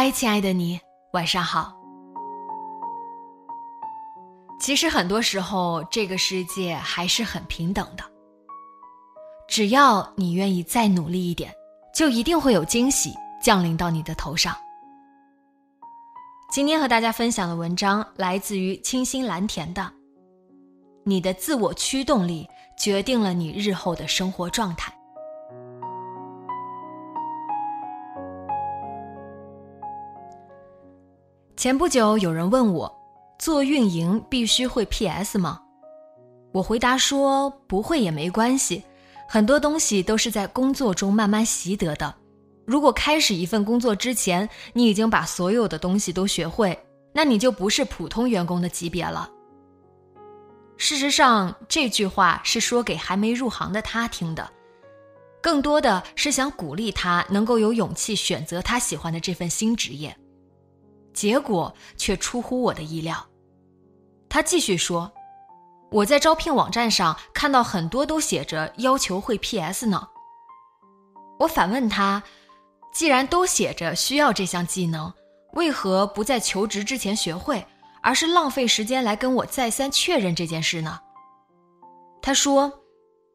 嗨，亲爱的你，晚上好。其实很多时候，这个世界还是很平等的。只要你愿意再努力一点，就一定会有惊喜降临到你的头上。今天和大家分享的文章来自于清新蓝田的《你的自我驱动力决定了你日后的生活状态》。前不久有人问我，做运营必须会 PS 吗？我回答说不会也没关系，很多东西都是在工作中慢慢习得的。如果开始一份工作之前，你已经把所有的东西都学会，那你就不是普通员工的级别了。事实上，这句话是说给还没入行的他听的，更多的是想鼓励他能够有勇气选择他喜欢的这份新职业。结果却出乎我的意料。他继续说：“我在招聘网站上看到很多都写着要求会 PS 呢。”我反问他：“既然都写着需要这项技能，为何不在求职之前学会，而是浪费时间来跟我再三确认这件事呢？”他说：“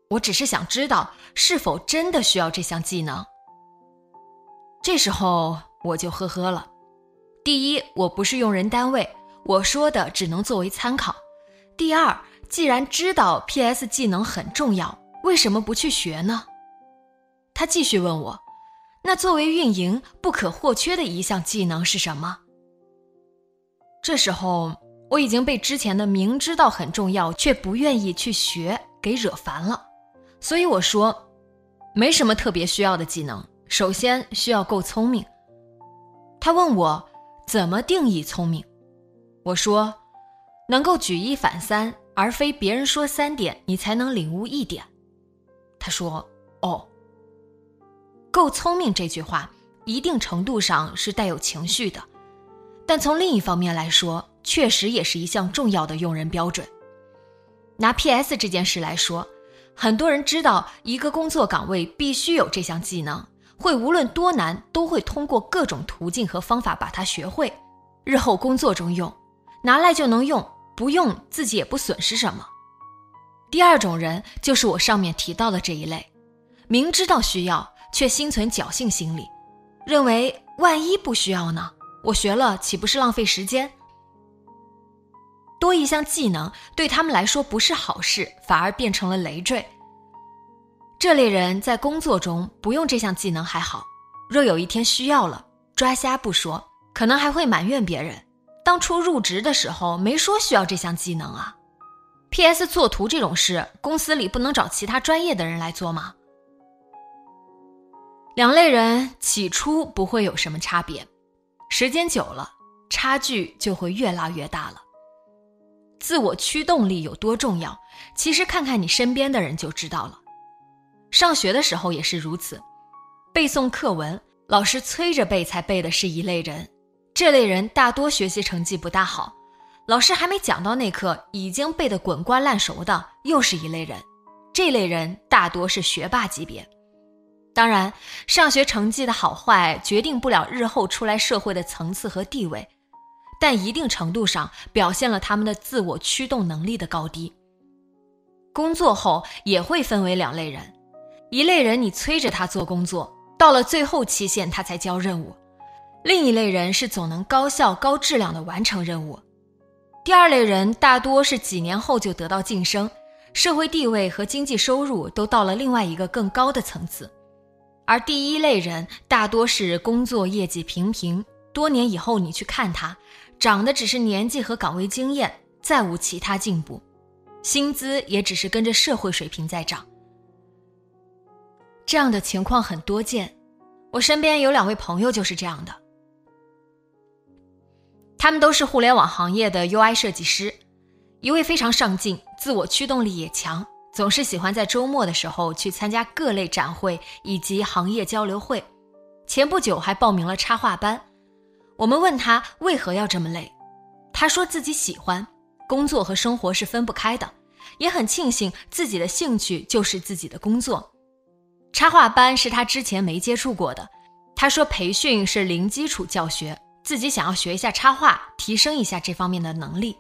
我只是想知道是否真的需要这项技能。”这时候我就呵呵了。第一，我不是用人单位，我说的只能作为参考。第二，既然知道 PS 技能很重要，为什么不去学呢？他继续问我，那作为运营不可或缺的一项技能是什么？这时候我已经被之前的明知道很重要却不愿意去学给惹烦了，所以我说，没什么特别需要的技能，首先需要够聪明。他问我。怎么定义聪明？我说，能够举一反三，而非别人说三点你才能领悟一点。他说：“哦，够聪明这句话，一定程度上是带有情绪的，但从另一方面来说，确实也是一项重要的用人标准。拿 PS 这件事来说，很多人知道一个工作岗位必须有这项技能。”会无论多难，都会通过各种途径和方法把它学会，日后工作中用，拿来就能用，不用自己也不损失什么。第二种人就是我上面提到的这一类，明知道需要却心存侥幸心理，认为万一不需要呢？我学了岂不是浪费时间？多一项技能对他们来说不是好事，反而变成了累赘。这类人在工作中不用这项技能还好，若有一天需要了，抓瞎不说，可能还会埋怨别人，当初入职的时候没说需要这项技能啊。P.S. 作图这种事，公司里不能找其他专业的人来做吗？两类人起初不会有什么差别，时间久了，差距就会越拉越大了。自我驱动力有多重要，其实看看你身边的人就知道了。上学的时候也是如此，背诵课文，老师催着背才背的是一类人，这类人大多学习成绩不大好，老师还没讲到那课，已经背得滚瓜烂熟的又是一类人，这类人大多是学霸级别。当然，上学成绩的好坏决定不了日后出来社会的层次和地位，但一定程度上表现了他们的自我驱动能力的高低。工作后也会分为两类人。一类人，你催着他做工作，到了最后期限他才交任务。另一类人是总能高效、高质量的完成任务。第二类人大多是几年后就得到晋升，社会地位和经济收入都到了另外一个更高的层次。而第一类人大多是工作业绩平平，多年以后你去看他，长的只是年纪和岗位经验，再无其他进步，薪资也只是跟着社会水平在涨。这样的情况很多见，我身边有两位朋友就是这样的。他们都是互联网行业的 UI 设计师，一位非常上进，自我驱动力也强。总是喜欢在周末的时候去参加各类展会以及行业交流会，前不久还报名了插画班。我们问他为何要这么累，他说自己喜欢，工作和生活是分不开的，也很庆幸自己的兴趣就是自己的工作。插画班是他之前没接触过的，他说培训是零基础教学，自己想要学一下插画，提升一下这方面的能力。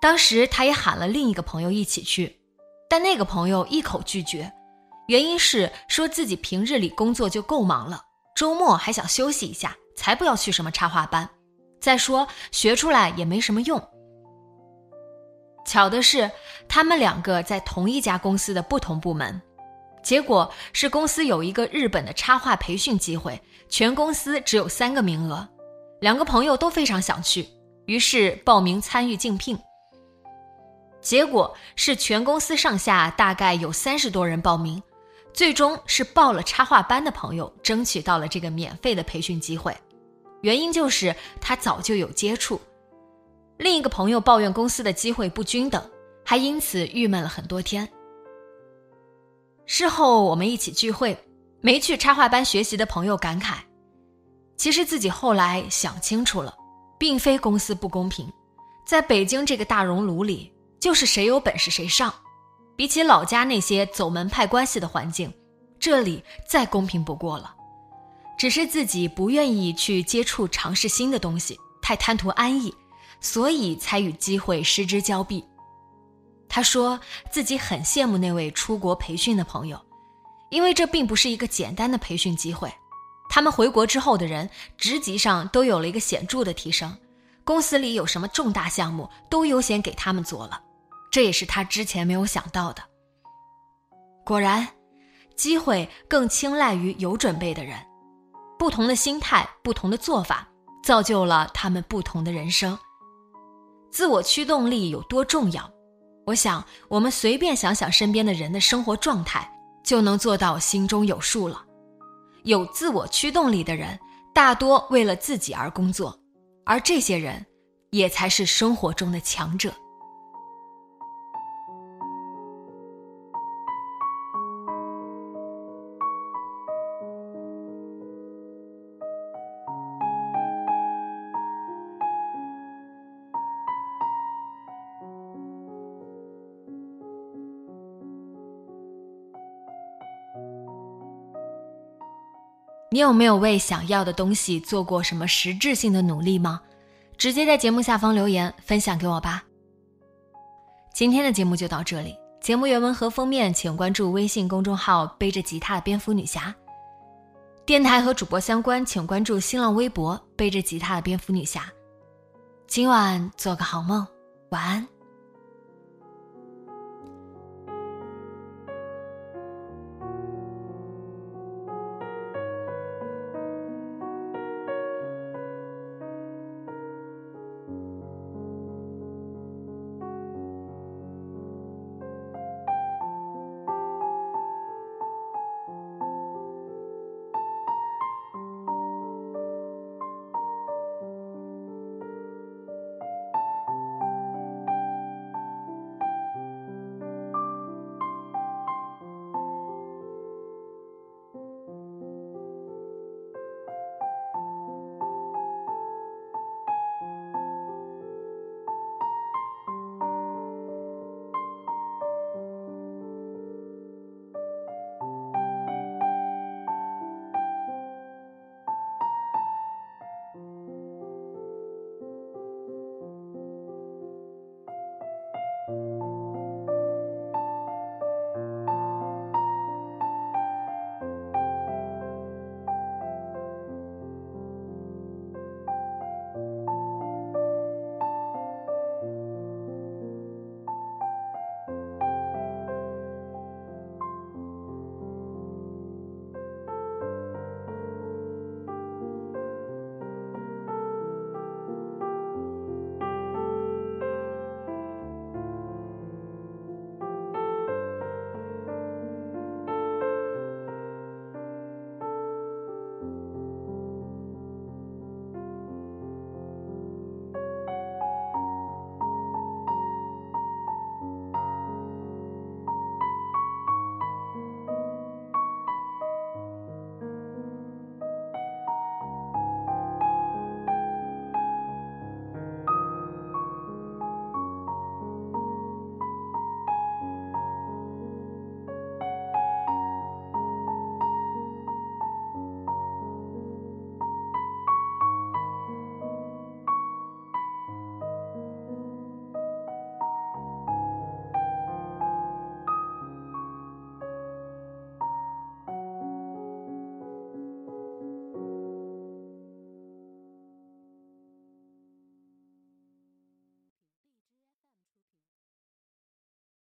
当时他也喊了另一个朋友一起去。但那个朋友一口拒绝，原因是说自己平日里工作就够忙了，周末还想休息一下，才不要去什么插画班。再说学出来也没什么用。巧的是，他们两个在同一家公司的不同部门，结果是公司有一个日本的插画培训机会，全公司只有三个名额，两个朋友都非常想去，于是报名参与竞聘。结果是全公司上下大概有三十多人报名，最终是报了插画班的朋友争取到了这个免费的培训机会，原因就是他早就有接触。另一个朋友抱怨公司的机会不均等，还因此郁闷了很多天。事后我们一起聚会，没去插画班学习的朋友感慨，其实自己后来想清楚了，并非公司不公平，在北京这个大熔炉里。就是谁有本事谁上，比起老家那些走门派关系的环境，这里再公平不过了。只是自己不愿意去接触、尝试新的东西，太贪图安逸，所以才与机会失之交臂。他说自己很羡慕那位出国培训的朋友，因为这并不是一个简单的培训机会。他们回国之后的人，职级上都有了一个显著的提升，公司里有什么重大项目，都优先给他们做了。这也是他之前没有想到的。果然，机会更青睐于有准备的人。不同的心态，不同的做法，造就了他们不同的人生。自我驱动力有多重要？我想，我们随便想想身边的人的生活状态，就能做到心中有数了。有自我驱动力的人，大多为了自己而工作，而这些人，也才是生活中的强者。你有没有为想要的东西做过什么实质性的努力吗？直接在节目下方留言分享给我吧。今天的节目就到这里，节目原文和封面请关注微信公众号“背着吉他的蝙蝠女侠”。电台和主播相关，请关注新浪微博“背着吉他的蝙蝠女侠”。今晚做个好梦，晚安。